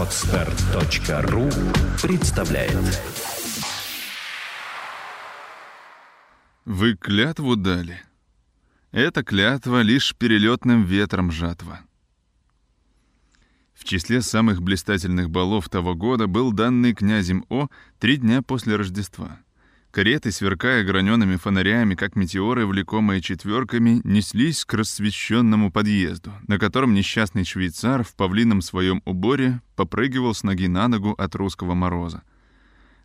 Отстар.ру представляет Вы клятву дали. Эта клятва лишь перелетным ветром жатва. В числе самых блистательных балов того года был данный князем О три дня после Рождества — Кареты, сверкая гранеными фонарями, как метеоры, влекомые четверками, неслись к рассвещенному подъезду, на котором несчастный швейцар в павлином своем уборе попрыгивал с ноги на ногу от русского мороза.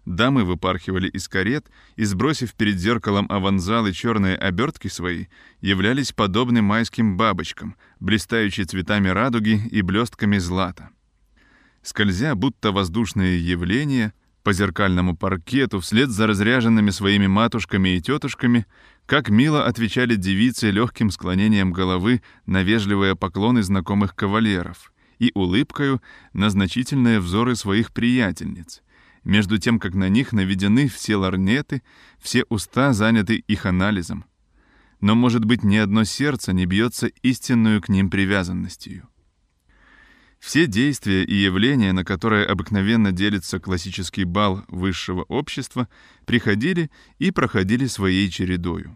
Дамы выпархивали из карет и, сбросив перед зеркалом аванзалы черные обертки свои, являлись подобны майским бабочкам, блистающие цветами радуги и блестками злата. Скользя, будто воздушные явления — по зеркальному паркету вслед за разряженными своими матушками и тетушками, как мило отвечали девицы легким склонением головы на вежливые поклоны знакомых кавалеров и улыбкою на значительные взоры своих приятельниц, между тем, как на них наведены все ларнеты, все уста заняты их анализом. Но, может быть, ни одно сердце не бьется истинную к ним привязанностью. Все действия и явления, на которые обыкновенно делится классический бал высшего общества, приходили и проходили своей чередою.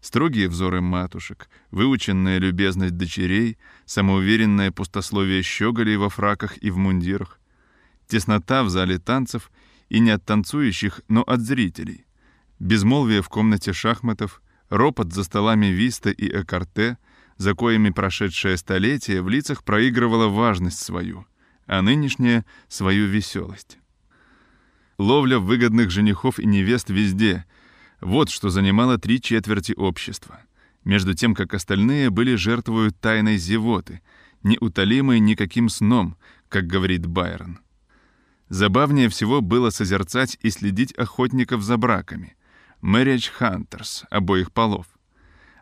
Строгие взоры матушек, выученная любезность дочерей, самоуверенное пустословие щеголей во фраках и в мундирах, теснота в зале танцев и не от танцующих, но от зрителей, безмолвие в комнате шахматов, ропот за столами виста и экарте — за коими прошедшее столетие в лицах проигрывало важность свою, а нынешнее — свою веселость. Ловля выгодных женихов и невест везде — вот что занимало три четверти общества, между тем, как остальные были жертвою тайной зевоты, неутолимой никаким сном, как говорит Байрон. Забавнее всего было созерцать и следить охотников за браками — marriage hunters обоих полов —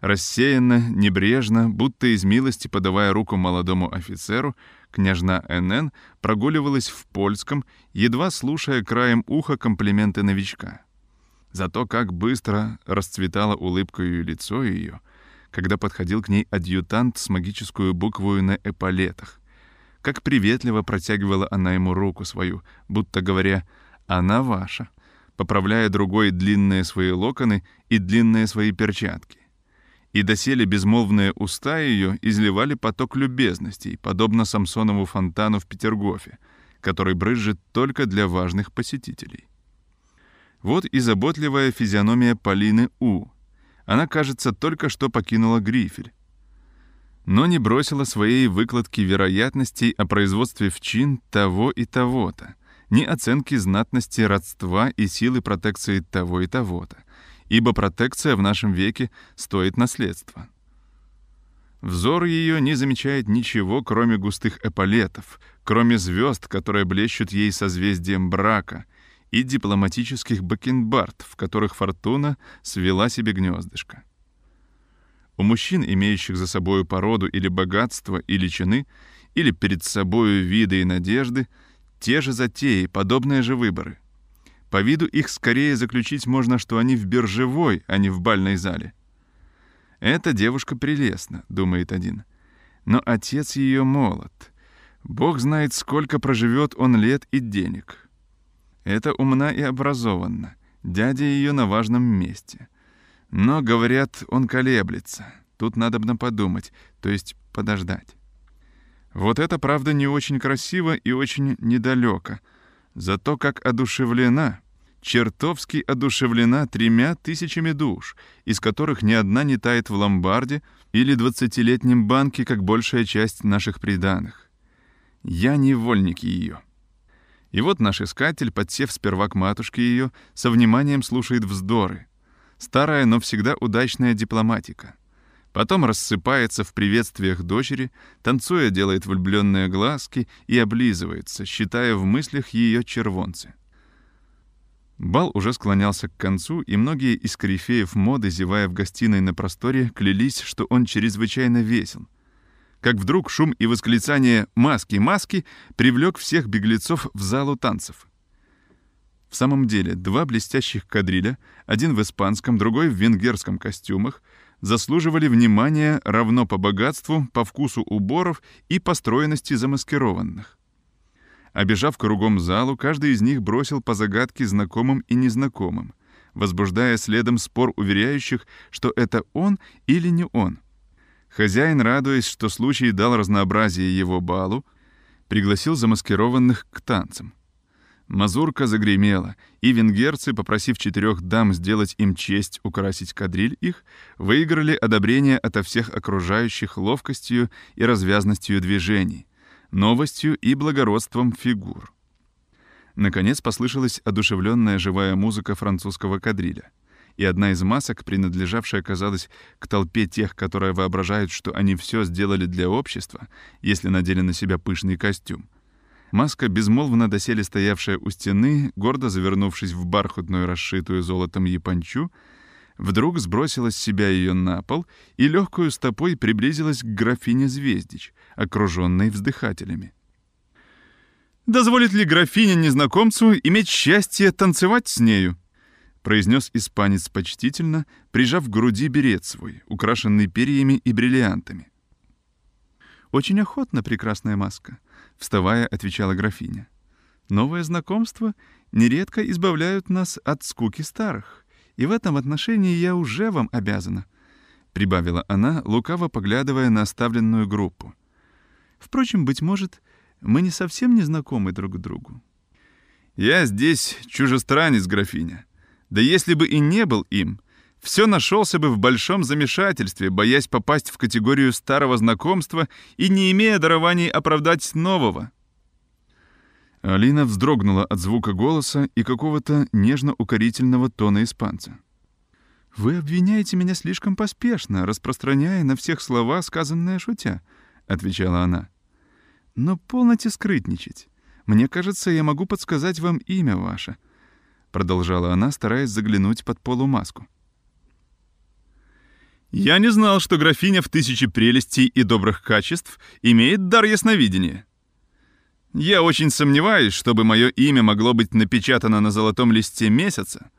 Рассеянно, небрежно, будто из милости подавая руку молодому офицеру, княжна НН прогуливалась в польском, едва слушая краем уха комплименты новичка. Зато как быстро расцветала улыбкой лицо ее, когда подходил к ней адъютант с магическую буквою на эполетах. Как приветливо протягивала она ему руку свою, будто говоря «она ваша», поправляя другой длинные свои локоны и длинные свои перчатки и доселе безмолвные уста ее изливали поток любезностей, подобно Самсонову фонтану в Петергофе, который брызжет только для важных посетителей. Вот и заботливая физиономия Полины У. Она, кажется, только что покинула грифель. Но не бросила своей выкладки вероятностей о производстве в чин того и того-то, ни оценки знатности родства и силы протекции того и того-то, ибо протекция в нашем веке стоит наследства. Взор ее не замечает ничего, кроме густых эполетов, кроме звезд, которые блещут ей созвездием брака, и дипломатических бакенбард, в которых фортуна свела себе гнездышко. У мужчин, имеющих за собою породу или богатство, или чины, или перед собою виды и надежды, те же затеи, подобные же выборы — по виду их скорее заключить можно, что они в биржевой, а не в бальной зале. «Эта девушка прелестна», — думает один. «Но отец ее молод. Бог знает, сколько проживет он лет и денег. Это умна и образованна. Дядя ее на важном месте. Но, говорят, он колеблется. Тут надо бы подумать, то есть подождать. Вот это, правда, не очень красиво и очень недалеко — Зато как одушевлена, чертовски одушевлена тремя тысячами душ, из которых ни одна не тает в ломбарде или двадцатилетнем банке, как большая часть наших приданых. Я невольник ее. И вот наш искатель, подсев сперва к матушке ее, со вниманием слушает вздоры. Старая, но всегда удачная дипломатика. Потом рассыпается в приветствиях дочери, танцуя делает влюбленные глазки и облизывается, считая в мыслях ее червонцы. Бал уже склонялся к концу, и многие из корифеев моды, зевая в гостиной на просторе, клялись, что он чрезвычайно весел. Как вдруг шум и восклицание «Маски, маски!» привлек всех беглецов в залу танцев. В самом деле, два блестящих кадриля, один в испанском, другой в венгерском костюмах, заслуживали внимания равно по богатству, по вкусу уборов и по стройности замаскированных. Обежав кругом залу, каждый из них бросил по загадке знакомым и незнакомым, возбуждая следом спор уверяющих, что это он или не он. Хозяин, радуясь, что случай дал разнообразие его балу, пригласил замаскированных к танцам. Мазурка загремела, и венгерцы, попросив четырех дам сделать им честь украсить кадриль их, выиграли одобрение ото всех окружающих ловкостью и развязностью движений, новостью и благородством фигур. Наконец послышалась одушевленная живая музыка французского кадриля, и одна из масок, принадлежавшая, казалось, к толпе тех, которые воображают, что они все сделали для общества, если надели на себя пышный костюм, Маска, безмолвно доселе стоявшая у стены, гордо завернувшись в бархатную расшитую золотом япончу, вдруг сбросила с себя ее на пол и легкую стопой приблизилась к графине Звездич, окруженной вздыхателями. «Дозволит ли графиня незнакомцу иметь счастье танцевать с нею?» произнес испанец почтительно, прижав к груди берет свой, украшенный перьями и бриллиантами. «Очень охотно, прекрасная маска», — вставая, отвечала графиня. «Новые знакомства нередко избавляют нас от скуки старых, и в этом отношении я уже вам обязана», — прибавила она, лукаво поглядывая на оставленную группу. «Впрочем, быть может, мы не совсем не знакомы друг другу». «Я здесь чужестранец, графиня. Да если бы и не был им, все нашелся бы в большом замешательстве, боясь попасть в категорию старого знакомства и не имея дарований оправдать нового. Алина вздрогнула от звука голоса и какого-то нежно-укорительного тона испанца. «Вы обвиняете меня слишком поспешно, распространяя на всех слова, сказанные шутя», — отвечала она. «Но полноте скрытничать. Мне кажется, я могу подсказать вам имя ваше», — продолжала она, стараясь заглянуть под полумаску. Я не знал, что графиня в тысячи прелестей и добрых качеств имеет дар ясновидения. Я очень сомневаюсь, чтобы мое имя могло быть напечатано на золотом листе месяца,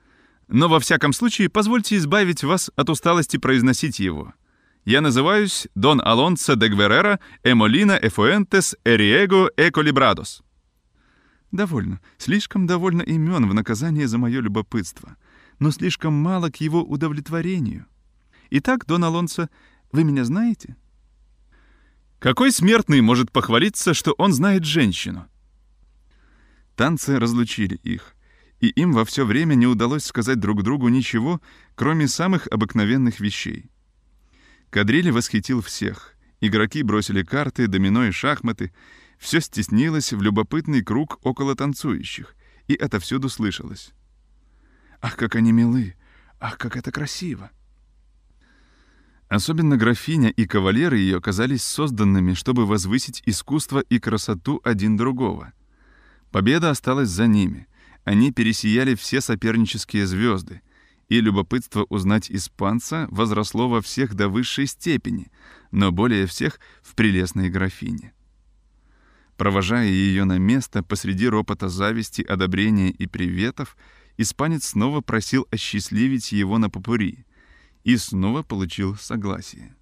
но во всяком случае позвольте избавить вас от усталости произносить его. Я называюсь Дон Алонсо де Гверера Эмолина Эфуэнтес Эриего Эколибрадос. Довольно, слишком довольно имен в наказание за мое любопытство, но слишком мало к его удовлетворению. Итак, Дон Алонсо, вы меня знаете? Какой смертный может похвалиться, что он знает женщину? Танцы разлучили их, и им во все время не удалось сказать друг другу ничего, кроме самых обыкновенных вещей. Кадриль восхитил всех. Игроки бросили карты, домино и шахматы. Все стеснилось в любопытный круг около танцующих, и отовсюду слышалось. «Ах, как они милы! Ах, как это красиво!» Особенно графиня и кавалеры ее казались созданными, чтобы возвысить искусство и красоту один другого. Победа осталась за ними. Они пересияли все сопернические звезды, и любопытство узнать испанца возросло во всех до высшей степени, но более всех в прелестной графине. Провожая ее на место посреди ропота зависти, одобрения и приветов, испанец снова просил осчастливить его на попури — и снова получил согласие.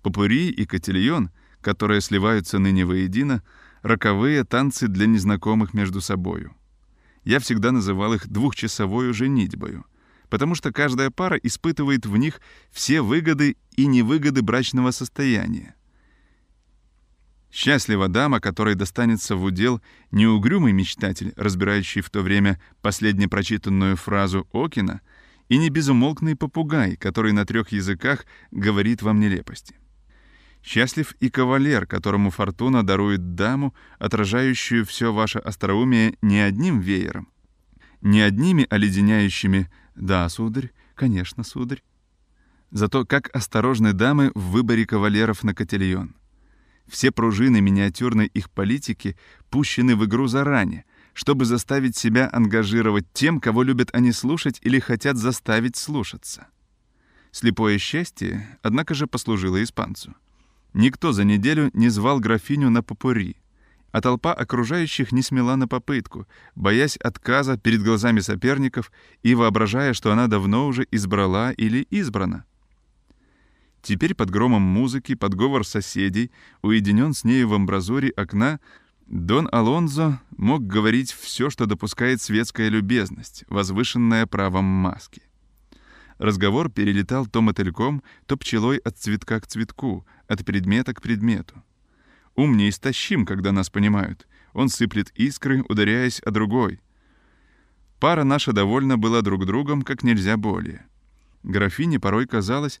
Попури и котельон, которые сливаются ныне воедино, роковые танцы для незнакомых между собою. Я всегда называл их двухчасовой женитьбою, потому что каждая пара испытывает в них все выгоды и невыгоды брачного состояния. Счастлива дама, которой достанется в удел неугрюмый мечтатель, разбирающий в то время последне прочитанную фразу Окина — и не безумолкный попугай, который на трех языках говорит вам нелепости. Счастлив и кавалер, которому фортуна дарует даму, отражающую все ваше остроумие не одним веером, не одними оледеняющими «да, сударь, конечно, сударь». Зато как осторожны дамы в выборе кавалеров на котельон. Все пружины миниатюрной их политики пущены в игру заранее — чтобы заставить себя ангажировать тем, кого любят они слушать или хотят заставить слушаться. Слепое счастье, однако же, послужило испанцу. Никто за неделю не звал графиню на попури, а толпа окружающих не смела на попытку, боясь отказа перед глазами соперников и воображая, что она давно уже избрала или избрана. Теперь под громом музыки, под говор соседей, уединен с нею в амбразуре окна, Дон Алонзо мог говорить все, что допускает светская любезность, возвышенная правом маски. Разговор перелетал то мотыльком, то пчелой от цветка к цветку, от предмета к предмету. Ум неистощим, когда нас понимают. Он сыплет искры, ударяясь о другой. Пара наша довольна была друг другом как нельзя более. Графине порой казалось,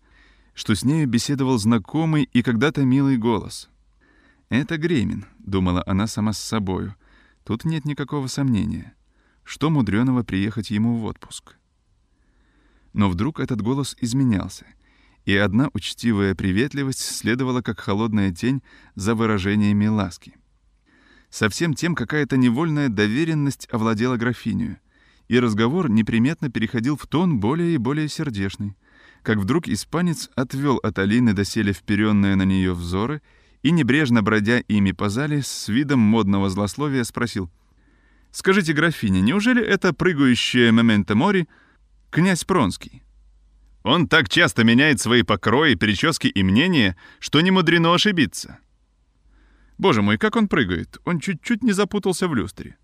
что с нею беседовал знакомый и когда-то милый голос. «Это Гремин», — думала она сама с собою. «Тут нет никакого сомнения. Что мудреного приехать ему в отпуск?» Но вдруг этот голос изменялся, и одна учтивая приветливость следовала как холодная тень за выражениями ласки. Совсем тем какая-то невольная доверенность овладела графиню, и разговор неприметно переходил в тон более и более сердечный, как вдруг испанец отвел от Алины доселе вперенные на нее взоры и, небрежно бродя ими по зале, с видом модного злословия спросил — «Скажите, графиня, неужели это прыгающее моменто мори князь Пронский. Он так часто меняет свои покрои, прически и мнения, что не мудрено ошибиться. Боже мой, как он прыгает! Он чуть-чуть не запутался в люстре.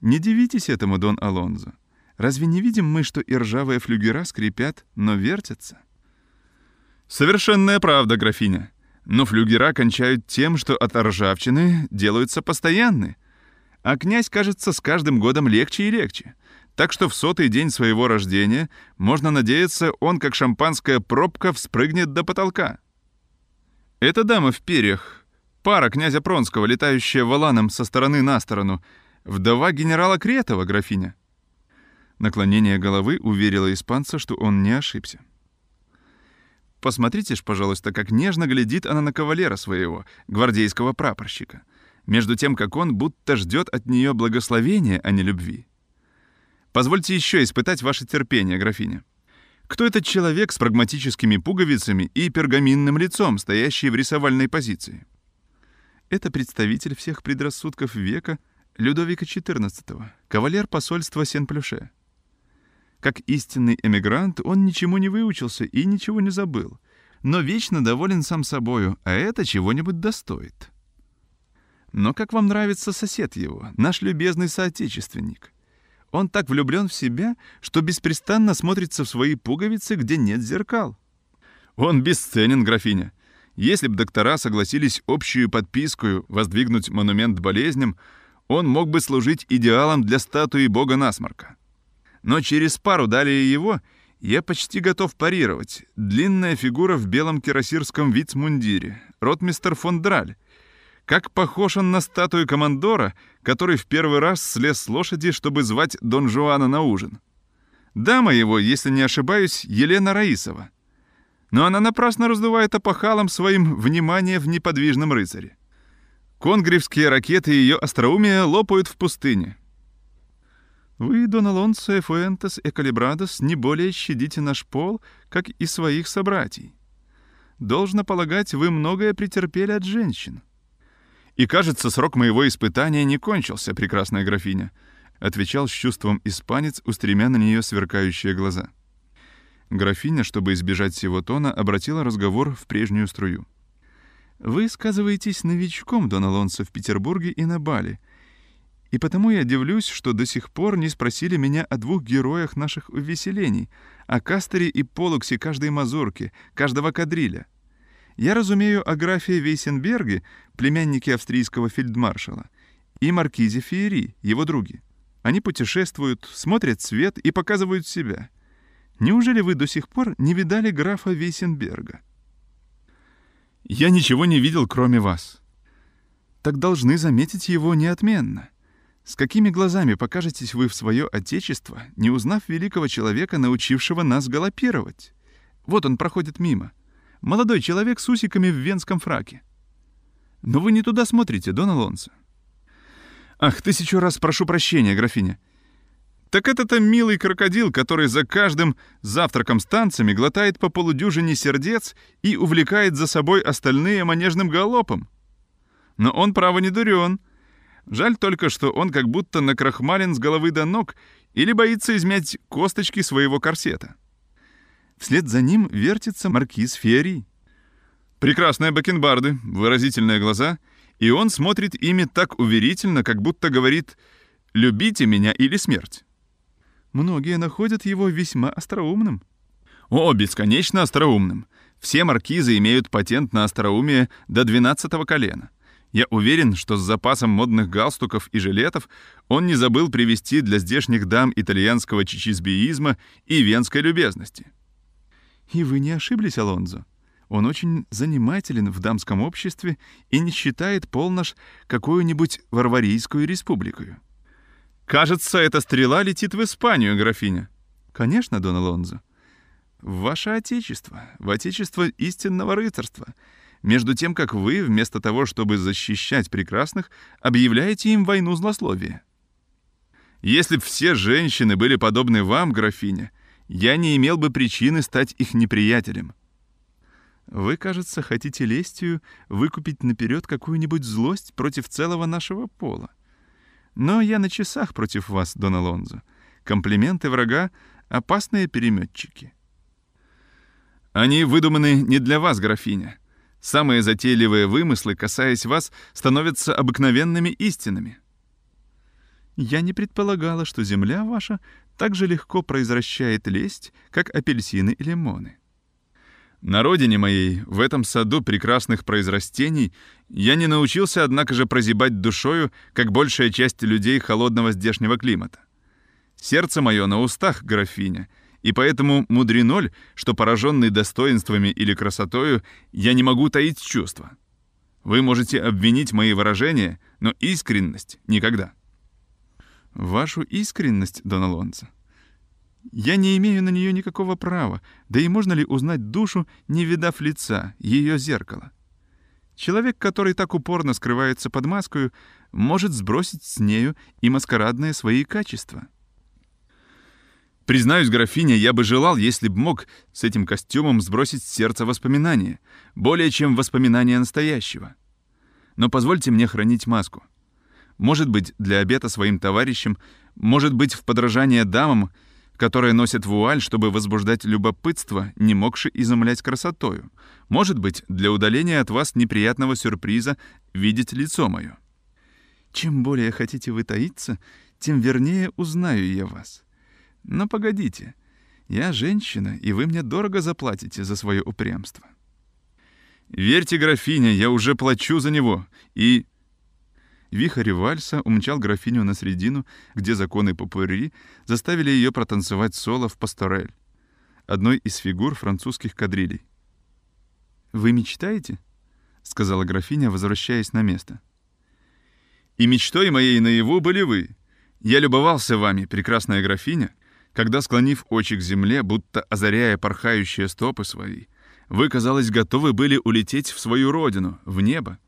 Не дивитесь этому, Дон Алонзо. Разве не видим мы, что и ржавые флюгера скрипят, но вертятся? Совершенная правда, графиня. Но флюгера кончают тем, что от ржавчины делаются постоянны. А князь, кажется, с каждым годом легче и легче. Так что в сотый день своего рождения, можно надеяться, он, как шампанская пробка, вспрыгнет до потолка. Эта дама в перьях, пара князя Пронского, летающая валаном со стороны на сторону, вдова генерала Кретова, графиня. Наклонение головы уверило испанца, что он не ошибся. Посмотрите ж, пожалуйста, как нежно глядит она на кавалера своего, гвардейского прапорщика, между тем, как он будто ждет от нее благословения, а не любви. Позвольте еще испытать ваше терпение, графиня. Кто этот человек с прагматическими пуговицами и пергаминным лицом, стоящий в рисовальной позиции? Это представитель всех предрассудков века Людовика XIV, кавалер посольства Сен-Плюше. Как истинный эмигрант, он ничему не выучился и ничего не забыл, но вечно доволен сам собою, а это чего-нибудь достоит. Но как вам нравится сосед его, наш любезный соотечественник? Он так влюблен в себя, что беспрестанно смотрится в свои пуговицы, где нет зеркал. Он бесценен, графиня. Если б доктора согласились общую подписку воздвигнуть монумент болезням, он мог бы служить идеалом для статуи бога насморка. Но через пару далее его я почти готов парировать. Длинная фигура в белом кирасирском вицмундире, ротмистер фон Драль, как похож он на статую командора, который в первый раз слез с лошади, чтобы звать Дон Жуана на ужин. Дама его, если не ошибаюсь, Елена Раисова. Но она напрасно раздувает опахалом своим внимание в неподвижном рыцаре. Конгревские ракеты ее остроумия лопают в пустыне. Вы, Дон Алонсо, Фуэнтес и Калибрадос, не более щадите наш пол, как и своих собратьей. Должно полагать, вы многое претерпели от женщин. «И, кажется, срок моего испытания не кончился, прекрасная графиня», — отвечал с чувством испанец, устремя на нее сверкающие глаза. Графиня, чтобы избежать всего тона, обратила разговор в прежнюю струю. «Вы сказываетесь новичком, Дон Алонсо, в Петербурге и на Бали, и потому я дивлюсь, что до сих пор не спросили меня о двух героях наших увеселений, о Кастере и Полуксе каждой мазурки, каждого кадриля. Я разумею о графе Вейсенберге, племяннике австрийского фельдмаршала, и маркизе Фиери, его друге. Они путешествуют, смотрят свет и показывают себя. Неужели вы до сих пор не видали графа Вейсенберга? Я ничего не видел, кроме вас. Так должны заметить его неотменно. С какими глазами покажетесь вы в свое отечество, не узнав великого человека, научившего нас галопировать? Вот он проходит мимо — Молодой человек с усиками в венском фраке. Но вы не туда смотрите, Дон Алонсо. Ах, тысячу раз прошу прощения, графиня. Так это-то милый крокодил, который за каждым завтраком с танцами глотает по полудюжине сердец и увлекает за собой остальные манежным галопом. Но он, право, не дурен. Жаль только, что он как будто накрахмален с головы до ног или боится измять косточки своего корсета. Вслед за ним вертится маркиз Ферри. Прекрасные бакенбарды, выразительные глаза И он смотрит ими так уверительно, как будто говорит «любите меня или смерть». Многие находят его весьма остроумным. О, бесконечно остроумным. Все маркизы имеют патент на остроумие до 12 колена. Я уверен, что с запасом модных галстуков и жилетов он не забыл привезти для здешних дам итальянского чичизбеизма и венской любезности. И вы не ошиблись, Алонзо. Он очень занимателен в дамском обществе и не считает полнож какую-нибудь варварийскую республикою. Кажется, эта стрела летит в Испанию, графиня. Конечно, Дон Алонзо. В ваше отечество, в отечество истинного рыцарства — между тем как вы, вместо того, чтобы защищать прекрасных, объявляете им войну злословия. Если б все женщины были подобны вам, графиня, я не имел бы причины стать их неприятелем. Вы, кажется, хотите лестью выкупить наперед какую-нибудь злость против целого нашего пола. Но я на часах против вас, Дон Алонзо. Комплименты врага — опасные переметчики. Они выдуманы не для вас, графиня. Самые затейливые вымыслы, касаясь вас, становятся обыкновенными истинами. Я не предполагала, что земля ваша так же легко произвращает лесть, как апельсины и лимоны. На родине моей, в этом саду прекрасных произрастений, я не научился, однако же, прозябать душою, как большая часть людей холодного здешнего климата. Сердце мое на устах, графиня — и поэтому мудреноль, что пораженный достоинствами или красотою, я не могу таить чувства. Вы можете обвинить мои выражения, но искренность никогда. Вашу искренность, Дон Алонсо? Я не имею на нее никакого права, да и можно ли узнать душу, не видав лица, ее зеркало? Человек, который так упорно скрывается под маскою, может сбросить с нею и маскарадные свои качества — Признаюсь, графиня, я бы желал, если б мог с этим костюмом сбросить с сердца воспоминания, более чем воспоминания настоящего. Но позвольте мне хранить маску. Может быть, для обета своим товарищам, может быть, в подражание дамам, которые носят вуаль, чтобы возбуждать любопытство, не могши изумлять красотою. Может быть, для удаления от вас неприятного сюрприза видеть лицо мое. Чем более хотите вы таиться, тем вернее узнаю я вас. Но погодите, я женщина, и вы мне дорого заплатите за свое упрямство. Верьте, графиня, я уже плачу за него, и... Вихарь вальса умчал графиню на средину, где законы попури заставили ее протанцевать соло в пасторель, одной из фигур французских кадрилей. «Вы мечтаете?» — сказала графиня, возвращаясь на место. «И мечтой моей наяву были вы. Я любовался вами, прекрасная графиня, когда, склонив очи к земле, будто озаряя порхающие стопы свои, вы, казалось, готовы были улететь в свою родину, в небо.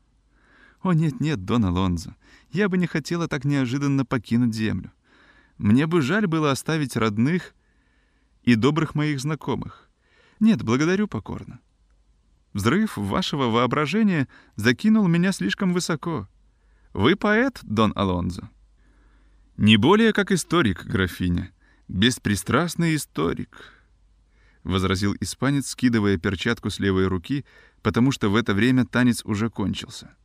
О, нет-нет, Дон Алонзо, я бы не хотела так неожиданно покинуть землю. Мне бы жаль было оставить родных и добрых моих знакомых. Нет, благодарю покорно. Взрыв вашего воображения закинул меня слишком высоко. Вы поэт, Дон Алонзо. Не более как историк, графиня беспристрастный историк», — возразил испанец, скидывая перчатку с левой руки, потому что в это время танец уже кончился.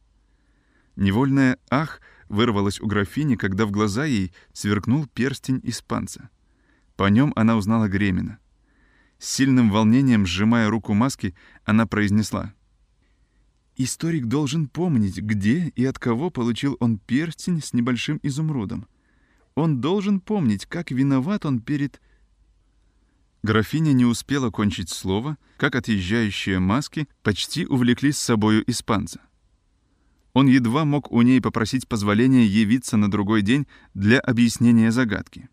Невольное «ах» вырвалось у графини, когда в глаза ей сверкнул перстень испанца. По нем она узнала Гремина. С сильным волнением, сжимая руку маски, она произнесла. «Историк должен помнить, где и от кого получил он перстень с небольшим изумрудом. Он должен помнить, как виноват он перед... Графиня не успела кончить слово, как отъезжающие маски почти увлекли с собою испанца. Он едва мог у ней попросить позволения явиться на другой день для объяснения загадки.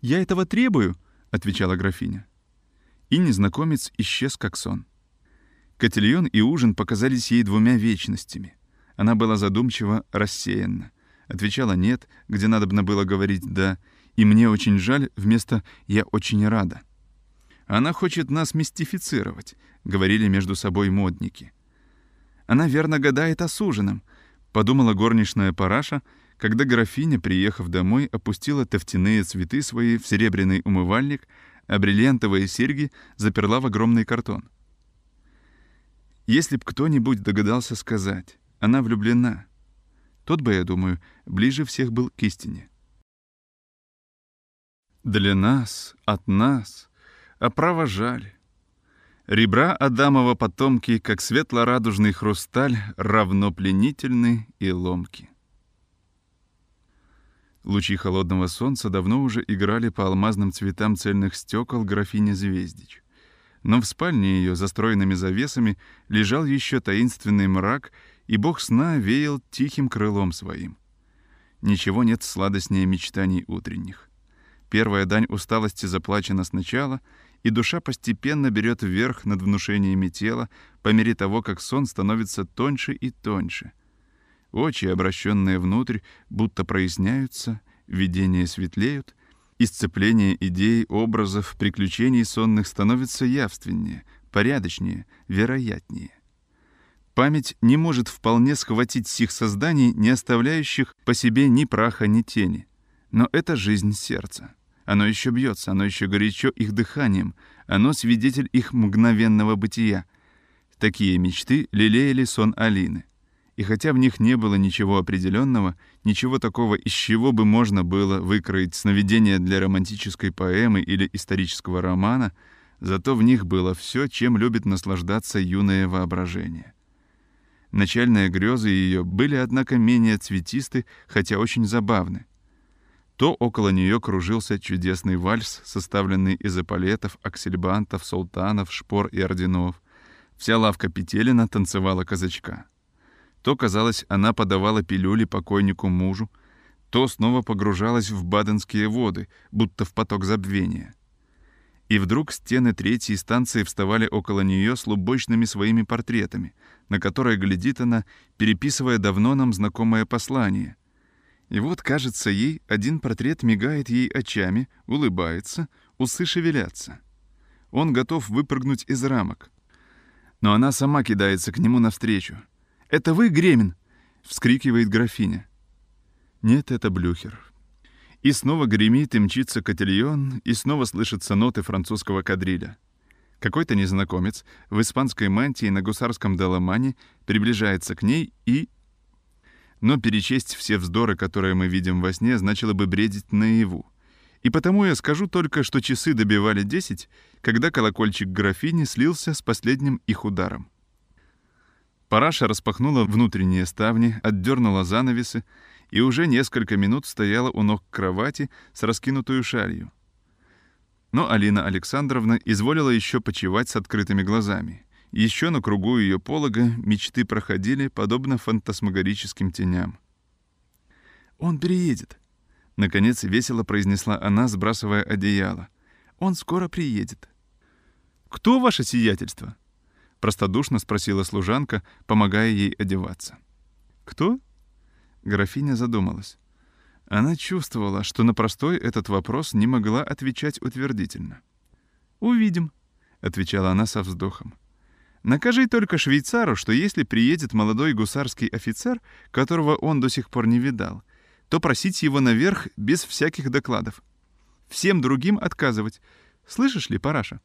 «Я этого требую», — отвечала графиня. И незнакомец исчез как сон. Котельон и ужин показались ей двумя вечностями. Она была задумчиво рассеянна отвечала «нет», где надобно было говорить «да», и «мне очень жаль» вместо «я очень рада». «Она хочет нас мистифицировать», — говорили между собой модники. «Она верно гадает о суженом», — подумала горничная Параша, когда графиня, приехав домой, опустила тофтяные цветы свои в серебряный умывальник, а бриллиантовые серьги заперла в огромный картон. Если б кто-нибудь догадался сказать, она влюблена. Тот бы, я думаю, ближе всех был к истине. Для нас, от нас, а право жаль. Ребра Адамова потомки, как светло-радужный хрусталь, равно пленительны и ломки. Лучи холодного солнца давно уже играли по алмазным цветам цельных стекол графини Звездич. Но в спальне ее, застроенными завесами, лежал еще таинственный мрак, и бог сна веял тихим крылом своим. Ничего нет сладостнее мечтаний утренних. Первая дань усталости заплачена сначала — и душа постепенно берет вверх над внушениями тела по мере того, как сон становится тоньше и тоньше. Очи, обращенные внутрь, будто проясняются, видения светлеют, исцепление идей, образов, приключений сонных становится явственнее, порядочнее, вероятнее. Память не может вполне схватить сих созданий, не оставляющих по себе ни праха, ни тени. Но это жизнь сердца. Оно еще бьется, оно еще горячо их дыханием, оно свидетель их мгновенного бытия. Такие мечты лелеяли сон Алины. И хотя в них не было ничего определенного, ничего такого, из чего бы можно было выкроить сновидение для романтической поэмы или исторического романа, зато в них было все, чем любит наслаждаться юное воображение. Начальные грезы ее были, однако, менее цветисты, хотя очень забавны то около нее кружился чудесный вальс, составленный из эполетов, аксельбантов, султанов, шпор и орденов. Вся лавка Петелина танцевала казачка. То, казалось, она подавала пилюли покойнику мужу, то снова погружалась в баденские воды, будто в поток забвения. И вдруг стены третьей станции вставали около нее с лубочными своими портретами, на которые глядит она, переписывая давно нам знакомое послание — и вот, кажется, ей один портрет мигает ей очами, улыбается, усы шевелятся. Он готов выпрыгнуть из рамок. Но она сама кидается к нему навстречу. «Это вы, Гремин?» — вскрикивает графиня. Нет, это Блюхер. И снова гремит и мчится котельон, и снова слышатся ноты французского кадриля. Какой-то незнакомец в испанской мантии на гусарском доломане приближается к ней и но перечесть все вздоры, которые мы видим во сне, значило бы бредить наяву. И потому я скажу только, что часы добивали десять, когда колокольчик графини слился с последним их ударом. Параша распахнула внутренние ставни, отдернула занавесы и уже несколько минут стояла у ног кровати с раскинутую шалью. Но Алина Александровна изволила еще почевать с открытыми глазами. Еще на кругу ее полога мечты проходили, подобно фантасмагорическим теням. «Он приедет», — наконец весело произнесла она, сбрасывая одеяло. «Он скоро приедет». «Кто ваше сиятельство?» — простодушно спросила служанка, помогая ей одеваться. «Кто?» Графиня задумалась. Она чувствовала, что на простой этот вопрос не могла отвечать утвердительно. «Увидим», — отвечала она со вздохом. Накажи только швейцару, что если приедет молодой гусарский офицер, которого он до сих пор не видал, то просить его наверх без всяких докладов. Всем другим отказывать. Слышишь ли, Параша?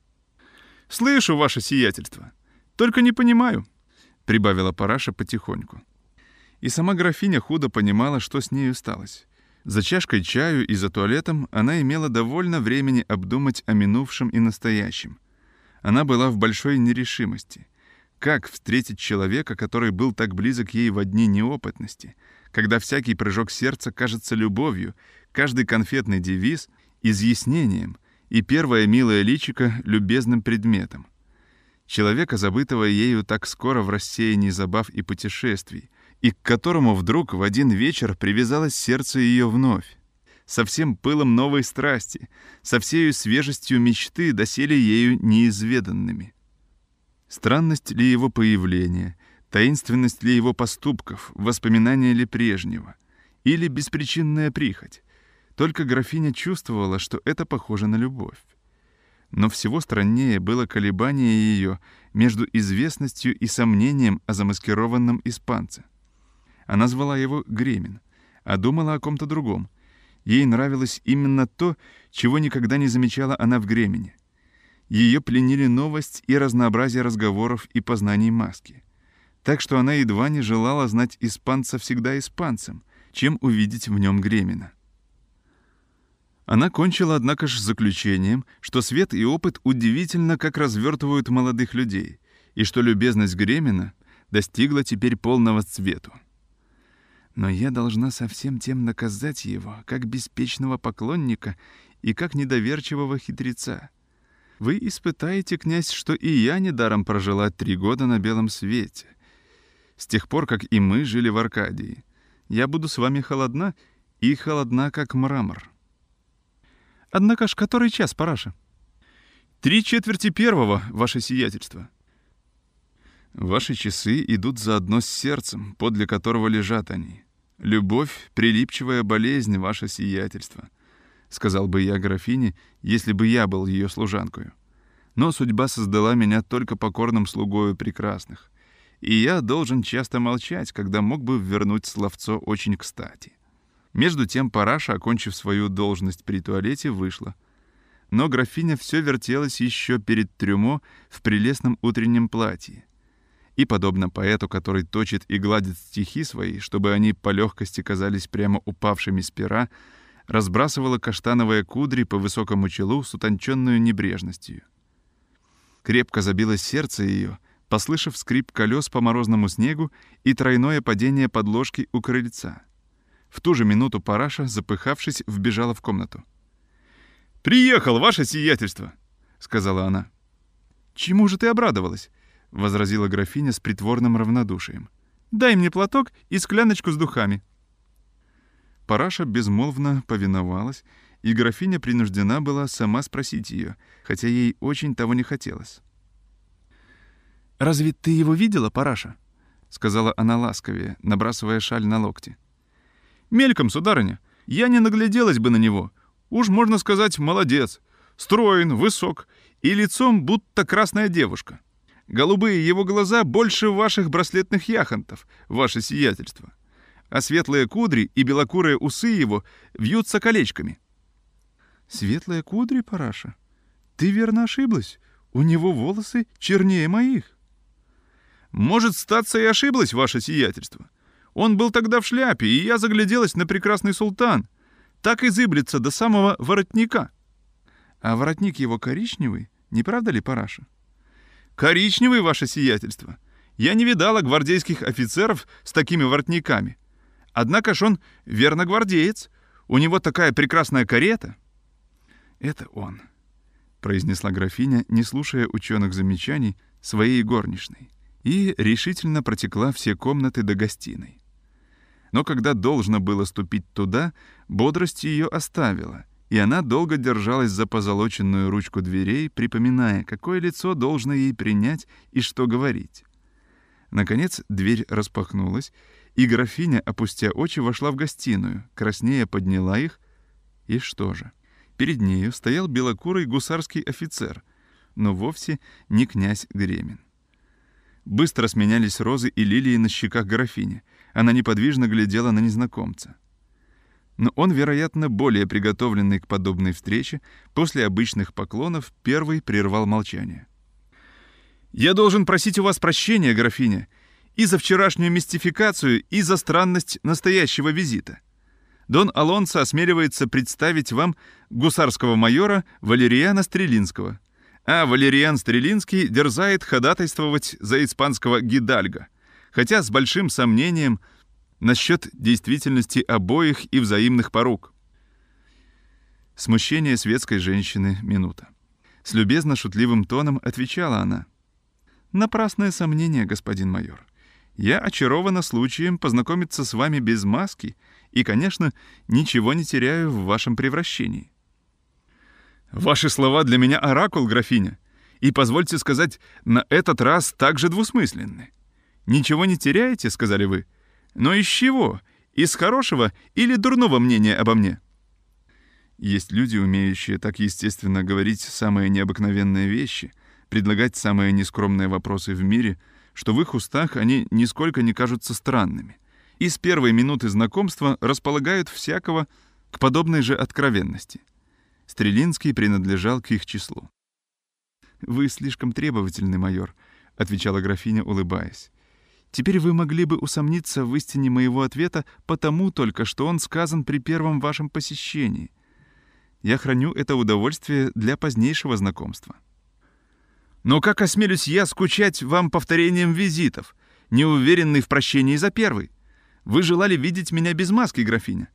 «Слышу, ваше сиятельство. Только не понимаю», — прибавила Параша потихоньку. И сама графиня худо понимала, что с нею сталось. За чашкой чаю и за туалетом она имела довольно времени обдумать о минувшем и настоящем — она была в большой нерешимости. Как встретить человека, который был так близок ей в дни неопытности, когда всякий прыжок сердца кажется любовью, каждый конфетный девиз — изъяснением, и первое милое личико — любезным предметом. Человека, забытого ею так скоро в рассеянии забав и путешествий, и к которому вдруг в один вечер привязалось сердце ее вновь со всем пылом новой страсти, со всею свежестью мечты, доселе ею неизведанными. Странность ли его появления, таинственность ли его поступков, воспоминания ли прежнего, или беспричинная прихоть. Только графиня чувствовала, что это похоже на любовь. Но всего страннее было колебание ее между известностью и сомнением о замаскированном испанце. Она звала его Гремин, а думала о ком-то другом — Ей нравилось именно то, чего никогда не замечала она в Гремени. Ее пленили новость и разнообразие разговоров и познаний маски. так что она едва не желала знать испанца всегда испанцем, чем увидеть в нем Гремина. Она кончила, однако же, заключением, что свет и опыт удивительно как развертывают молодых людей, и что любезность Гремина достигла теперь полного цвету. Но я должна совсем тем наказать его, как беспечного поклонника и как недоверчивого хитреца. Вы испытаете, князь, что и я недаром прожила три года на белом свете. С тех пор, как и мы жили в Аркадии. Я буду с вами холодна, и холодна, как мрамор. Однако ж который час, параша? Три четверти первого, ваше сиятельство. Ваши часы идут заодно с сердцем, подле которого лежат они. Любовь — прилипчивая болезнь, ваше сиятельство, — сказал бы я графине, если бы я был ее служанкою. Но судьба создала меня только покорным слугою прекрасных, и я должен часто молчать, когда мог бы вернуть словцо очень кстати. Между тем Параша, окончив свою должность при туалете, вышла. Но графиня все вертелась еще перед трюмо в прелестном утреннем платье. И, подобно поэту, который точит и гладит стихи свои, чтобы они по легкости казались прямо упавшими с пера, разбрасывала каштановые кудри по высокому челу с утонченную небрежностью. Крепко забилось сердце ее, послышав скрип колес по морозному снегу и тройное падение подложки у крыльца — в ту же минуту Параша, запыхавшись, вбежала в комнату. «Приехал, ваше сиятельство!» — сказала она. «Чему же ты обрадовалась?» — возразила графиня с притворным равнодушием. «Дай мне платок и скляночку с духами». Параша безмолвно повиновалась, и графиня принуждена была сама спросить ее, хотя ей очень того не хотелось. «Разве ты его видела, Параша?» — сказала она ласковее, набрасывая шаль на локти. «Мельком, сударыня. Я не нагляделась бы на него. Уж можно сказать, молодец. Строен, высок и лицом будто красная девушка. Голубые его глаза больше ваших браслетных яхонтов, ваше сиятельство. А светлые кудри и белокурые усы его вьются колечками». «Светлые кудри, Параша? Ты верно ошиблась. У него волосы чернее моих». «Может, статься и ошиблась, ваше сиятельство. Он был тогда в шляпе, и я загляделась на прекрасный султан. Так и зыблется до самого воротника. А воротник его коричневый, не правда ли, Параша? Коричневый, ваше сиятельство. Я не видала гвардейских офицеров с такими воротниками. Однако ж он верно гвардеец. У него такая прекрасная карета. Это он, произнесла графиня, не слушая ученых замечаний своей горничной, и решительно протекла все комнаты до гостиной. Но когда должно было ступить туда, бодрость ее оставила, и она долго держалась за позолоченную ручку дверей, припоминая, какое лицо должно ей принять и что говорить. Наконец дверь распахнулась, и графиня, опустя очи, вошла в гостиную, краснея подняла их, и что же? Перед нею стоял белокурый гусарский офицер, но вовсе не князь Гремин. Быстро сменялись розы и лилии на щеках графини — она неподвижно глядела на незнакомца. Но он, вероятно, более приготовленный к подобной встрече, после обычных поклонов первый прервал молчание. «Я должен просить у вас прощения, графиня, и за вчерашнюю мистификацию, и за странность настоящего визита. Дон Алонсо осмеливается представить вам гусарского майора Валериана Стрелинского, а Валериан Стрелинский дерзает ходатайствовать за испанского Гидальга — хотя с большим сомнением насчет действительности обоих и взаимных порук. Смущение светской женщины — минута. С любезно-шутливым тоном отвечала она. «Напрасное сомнение, господин майор. Я очарована случаем познакомиться с вами без маски и, конечно, ничего не теряю в вашем превращении». «Ваши слова для меня оракул, графиня, и, позвольте сказать, на этот раз также двусмысленны. «Ничего не теряете?» — сказали вы. «Но из чего? Из хорошего или дурного мнения обо мне?» Есть люди, умеющие так естественно говорить самые необыкновенные вещи, предлагать самые нескромные вопросы в мире, что в их устах они нисколько не кажутся странными. И с первой минуты знакомства располагают всякого к подобной же откровенности. Стрелинский принадлежал к их числу. «Вы слишком требовательный, майор», — отвечала графиня, улыбаясь. Теперь вы могли бы усомниться в истине моего ответа потому только, что он сказан при первом вашем посещении. Я храню это удовольствие для позднейшего знакомства. Но как осмелюсь я скучать вам повторением визитов, неуверенный в прощении за первый? Вы желали видеть меня без маски, графиня.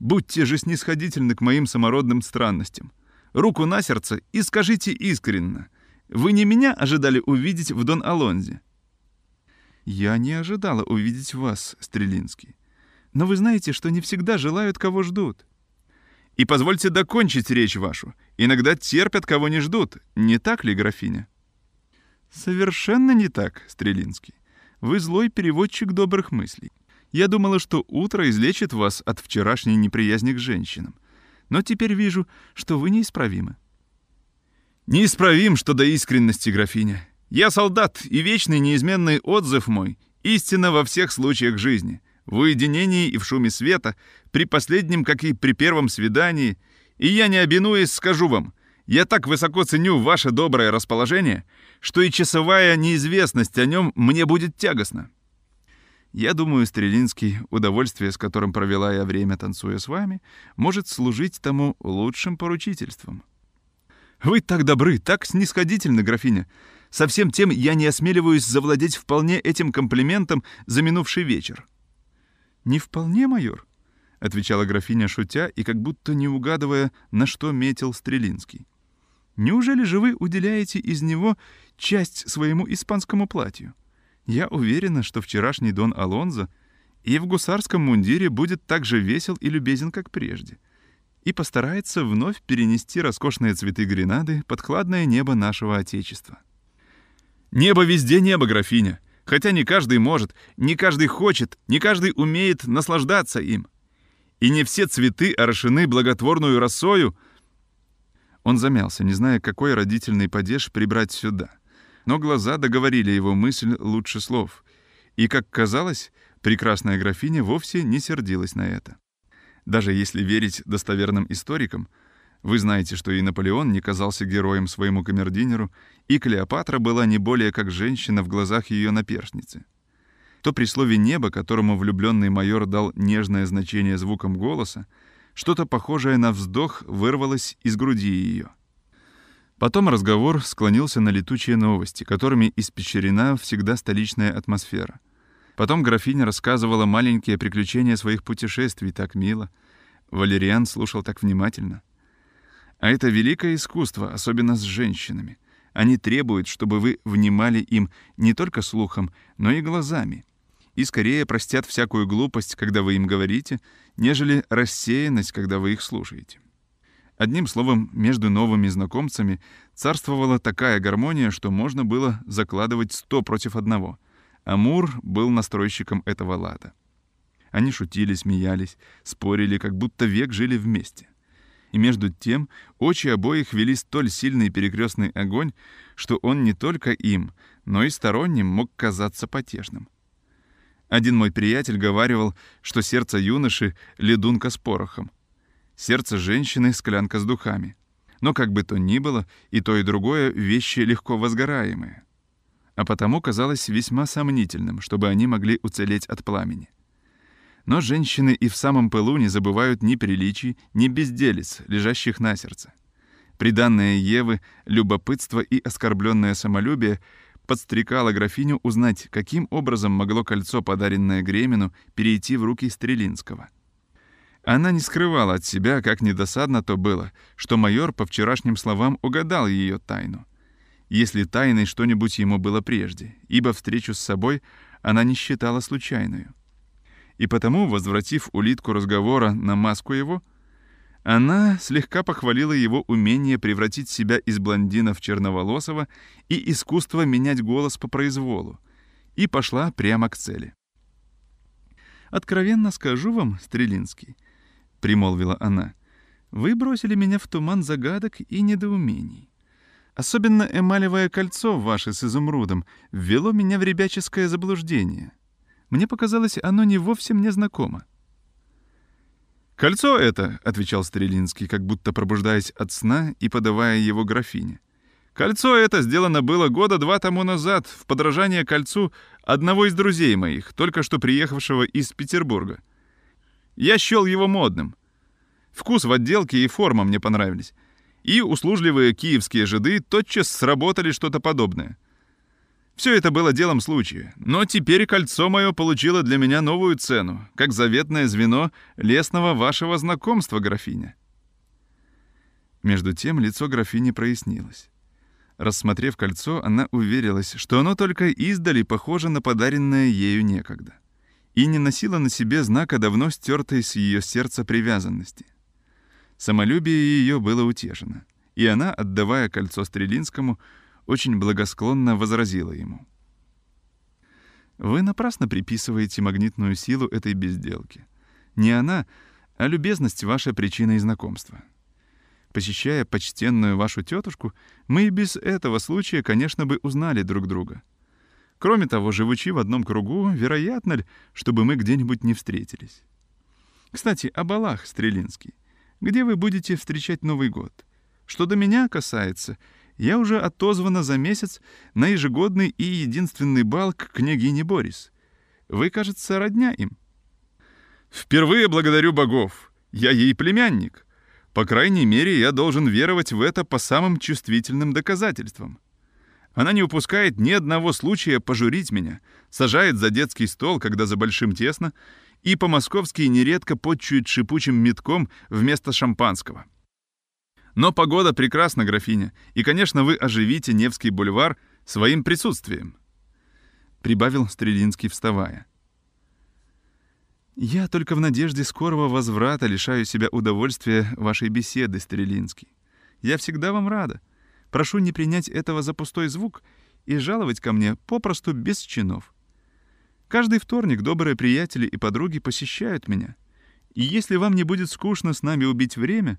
Будьте же снисходительны к моим самородным странностям. Руку на сердце и скажите искренно. Вы не меня ожидали увидеть в Дон Алонзе? Я не ожидала увидеть вас, Стрелинский. Но вы знаете, что не всегда желают, кого ждут. И позвольте докончить речь вашу. Иногда терпят, кого не ждут. Не так ли, графиня? Совершенно не так, Стрелинский. Вы злой переводчик добрых мыслей. Я думала, что утро излечит вас от вчерашней неприязни к женщинам. Но теперь вижу, что вы неисправимы. Неисправим, что до искренности, графиня. Я солдат, и вечный неизменный отзыв мой — истина во всех случаях жизни. В уединении и в шуме света, при последнем, как и при первом свидании. И я, не обинуясь, скажу вам, я так высоко ценю ваше доброе расположение, что и часовая неизвестность о нем мне будет тягостна. Я думаю, Стрелинский, удовольствие, с которым провела я время, танцуя с вами, может служить тому лучшим поручительством. Вы так добры, так снисходительны, графиня. Со всем тем я не осмеливаюсь завладеть вполне этим комплиментом за минувший вечер. «Не вполне, майор», — отвечала графиня, шутя и как будто не угадывая, на что метил Стрелинский. «Неужели же вы уделяете из него часть своему испанскому платью?» Я уверена, что вчерашний Дон Алонзо и в гусарском мундире будет так же весел и любезен, как прежде, и постарается вновь перенести роскошные цветы Гренады под хладное небо нашего Отечества. Небо везде небо, графиня, хотя не каждый может, не каждый хочет, не каждый умеет наслаждаться им. И не все цветы орошены благотворную росою. Он замялся, не зная, какой родительный падеж прибрать сюда — но глаза договорили его мысль лучше слов. И, как казалось, прекрасная графиня вовсе не сердилась на это. Даже если верить достоверным историкам, вы знаете, что и Наполеон не казался героем своему камердинеру, и Клеопатра была не более как женщина в глазах ее наперстницы. То при слове «небо», которому влюбленный майор дал нежное значение звуком голоса, что-то похожее на вздох вырвалось из груди ее. Потом разговор склонился на летучие новости, которыми испещрена всегда столичная атмосфера. Потом графиня рассказывала маленькие приключения своих путешествий так мило. Валериан слушал так внимательно. А это великое искусство, особенно с женщинами. Они требуют, чтобы вы внимали им не только слухом, но и глазами. И скорее простят всякую глупость, когда вы им говорите, нежели рассеянность, когда вы их слушаете. Одним словом, между новыми знакомцами царствовала такая гармония, что можно было закладывать сто против одного. Амур был настройщиком этого лада. Они шутили, смеялись, спорили, как будто век жили вместе. И между тем очи обоих вели столь сильный перекрестный огонь, что он не только им, но и сторонним мог казаться потешным. Один мой приятель говаривал, что сердце юноши — ледунка с порохом, сердце женщины — склянка с духами. Но как бы то ни было, и то, и другое — вещи легко возгораемые. А потому казалось весьма сомнительным, чтобы они могли уцелеть от пламени. Но женщины и в самом пылу не забывают ни приличий, ни безделец, лежащих на сердце. Приданное Евы, любопытство и оскорбленное самолюбие подстрекало графиню узнать, каким образом могло кольцо, подаренное Гремину, перейти в руки Стрелинского — она не скрывала от себя, как недосадно то было, что майор по вчерашним словам угадал ее тайну. Если тайной что-нибудь ему было прежде, ибо встречу с собой она не считала случайную. И потому, возвратив улитку разговора на маску его, она слегка похвалила его умение превратить себя из блондина в черноволосого и искусство менять голос по произволу, и пошла прямо к цели. «Откровенно скажу вам, Стрелинский, — примолвила она, — «вы бросили меня в туман загадок и недоумений. Особенно эмалевое кольцо ваше с изумрудом ввело меня в ребяческое заблуждение. Мне показалось, оно не вовсе мне знакомо». «Кольцо это», — отвечал Стрелинский, как будто пробуждаясь от сна и подавая его графине. Кольцо это сделано было года два тому назад в подражание кольцу одного из друзей моих, только что приехавшего из Петербурга. Я счел его модным. Вкус в отделке и форма мне понравились. И услужливые киевские жиды тотчас сработали что-то подобное. Все это было делом случая. Но теперь кольцо мое получило для меня новую цену, как заветное звено лесного вашего знакомства, графиня. Между тем лицо графини прояснилось. Рассмотрев кольцо, она уверилась, что оно только издали похоже на подаренное ею некогда, и не носило на себе знака давно стертой с ее сердца привязанности. Самолюбие ее было утешено, и она, отдавая кольцо Стрелинскому, очень благосклонно возразила ему. «Вы напрасно приписываете магнитную силу этой безделки. Не она, а любезность ваша причина и знакомства. Посещая почтенную вашу тетушку, мы и без этого случая, конечно, бы узнали друг друга. Кроме того, живучи в одном кругу, вероятно ли, чтобы мы где-нибудь не встретились? Кстати, о балах, Стрелинский. Где вы будете встречать Новый год? Что до меня касается, я уже отозвана за месяц на ежегодный и единственный бал к княгине Борис. Вы, кажется, родня им. Впервые благодарю богов. Я ей племянник. По крайней мере, я должен веровать в это по самым чувствительным доказательствам. Она не упускает ни одного случая пожурить меня, сажает за детский стол, когда за большим тесно, и по-московски нередко подчует шипучим метком вместо шампанского. Но погода прекрасна, графиня, и, конечно, вы оживите Невский бульвар своим присутствием», — прибавил Стрелинский, вставая. «Я только в надежде скорого возврата лишаю себя удовольствия вашей беседы, Стрелинский. Я всегда вам рада. Прошу не принять этого за пустой звук и жаловать ко мне попросту без чинов. Каждый вторник добрые приятели и подруги посещают меня. И если вам не будет скучно с нами убить время...»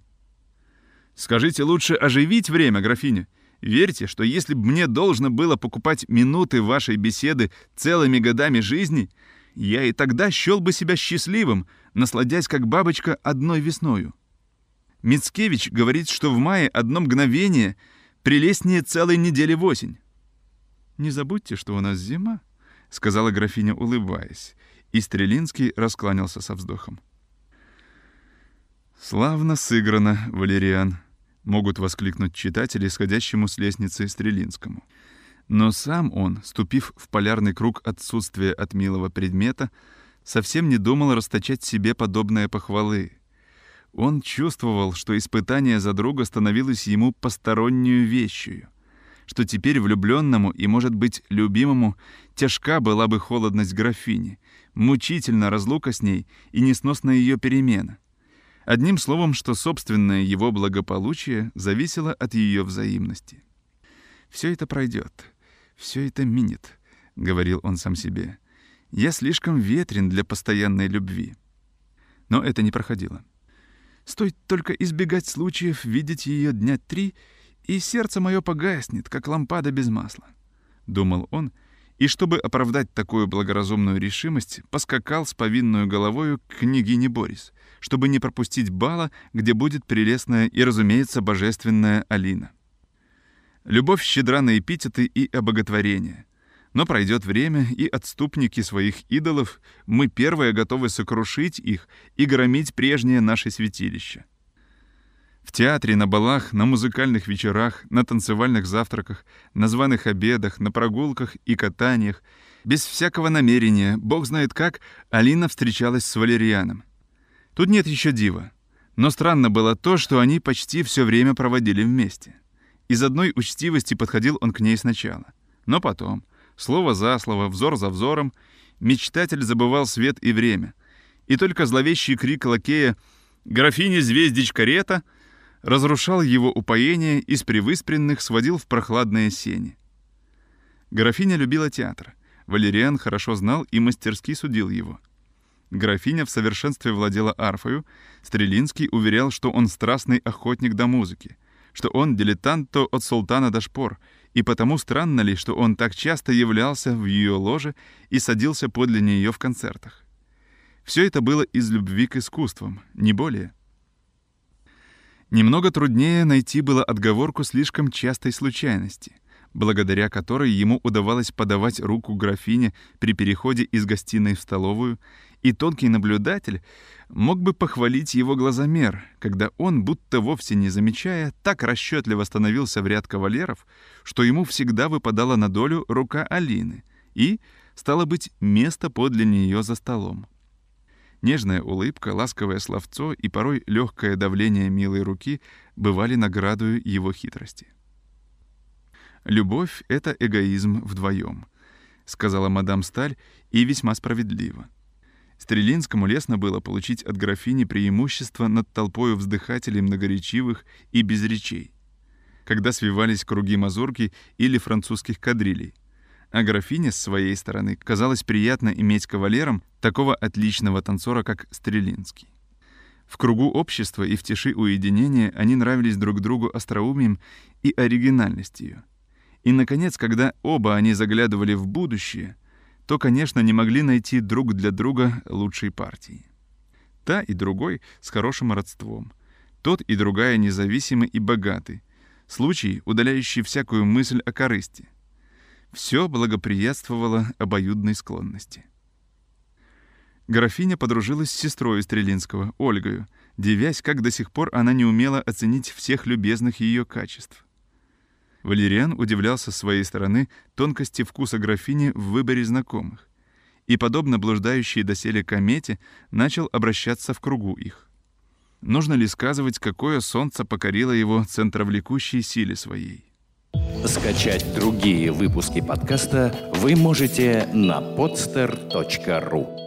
«Скажите лучше оживить время, графиня. Верьте, что если бы мне должно было покупать минуты вашей беседы целыми годами жизни, я и тогда счел бы себя счастливым, насладясь как бабочка одной весною. Мицкевич говорит, что в мае одно мгновение прелестнее целой недели в осень. «Не забудьте, что у нас зима», — сказала графиня, улыбаясь, и Стрелинский раскланялся со вздохом. «Славно сыграно, Валериан», — могут воскликнуть читатели, сходящему с лестницы Стрелинскому. Но сам он, ступив в полярный круг отсутствия от милого предмета, совсем не думал расточать себе подобные похвалы. Он чувствовал, что испытание за друга становилось ему постороннюю вещью, что теперь влюбленному и, может быть, любимому тяжка была бы холодность графини, мучительно разлука с ней и несносная ее перемена. Одним словом, что собственное его благополучие зависело от ее взаимности. Все это пройдет. «Все это минет», — говорил он сам себе. «Я слишком ветрен для постоянной любви». Но это не проходило. Стоит только избегать случаев видеть ее дня три, и сердце мое погаснет, как лампада без масла. Думал он, и чтобы оправдать такую благоразумную решимость, поскакал с повинную головою к княгине Борис, чтобы не пропустить бала, где будет прелестная и, разумеется, божественная Алина. Любовь щедра на эпитеты и обоготворение. Но пройдет время, и отступники своих идолов, мы первые готовы сокрушить их и громить прежнее наше святилище. В театре, на балах, на музыкальных вечерах, на танцевальных завтраках, на званых обедах, на прогулках и катаниях, без всякого намерения, бог знает как, Алина встречалась с Валерианом. Тут нет еще дива. Но странно было то, что они почти все время проводили вместе. Из одной учтивости подходил он к ней сначала. Но потом, слово за слово, взор за взором, мечтатель забывал свет и время. И только зловещий крик лакея «Графиня Звездич карета!» разрушал его упоение и с привыспренных сводил в прохладные сени. Графиня любила театр. Валериан хорошо знал и мастерски судил его. Графиня в совершенстве владела арфою, Стрелинский уверял, что он страстный охотник до музыки — что он дилетанто от султана до шпор, и потому странно ли, что он так часто являлся в ее ложе и садился подле нее в концертах. Все это было из любви к искусствам, не более. Немного труднее найти было отговорку слишком частой случайности, благодаря которой ему удавалось подавать руку графине при переходе из гостиной в столовую, и тонкий наблюдатель мог бы похвалить его глазомер, когда он, будто вовсе не замечая, так расчетливо становился в ряд кавалеров, что ему всегда выпадала на долю рука Алины и, стало быть, место подле нее за столом. Нежная улыбка, ласковое словцо и порой легкое давление милой руки бывали наградою его хитрости. «Любовь — это эгоизм вдвоем», — сказала мадам Сталь, и весьма справедливо. Стрелинскому лестно было получить от графини преимущество над толпою вздыхателей многоречивых и без речей, когда свивались круги мазурки или французских кадрилей — а графине, с своей стороны, казалось приятно иметь кавалером такого отличного танцора, как Стрелинский. В кругу общества и в тиши уединения они нравились друг другу остроумием и оригинальностью. И, наконец, когда оба они заглядывали в будущее, то, конечно, не могли найти друг для друга лучшей партии. Та и другой с хорошим родством. Тот и другая независимы и богаты. Случай, удаляющий всякую мысль о корысти — все благоприятствовало обоюдной склонности. Графиня подружилась с сестрой Стрелинского, Ольгою, девясь, как до сих пор она не умела оценить всех любезных ее качеств. Валериан удивлялся с своей стороны тонкости вкуса графини в выборе знакомых и, подобно блуждающей доселе комете, начал обращаться в кругу их. Нужно ли сказывать, какое солнце покорило его центровлекущей силе своей? Скачать другие выпуски подкаста вы можете на podster.ru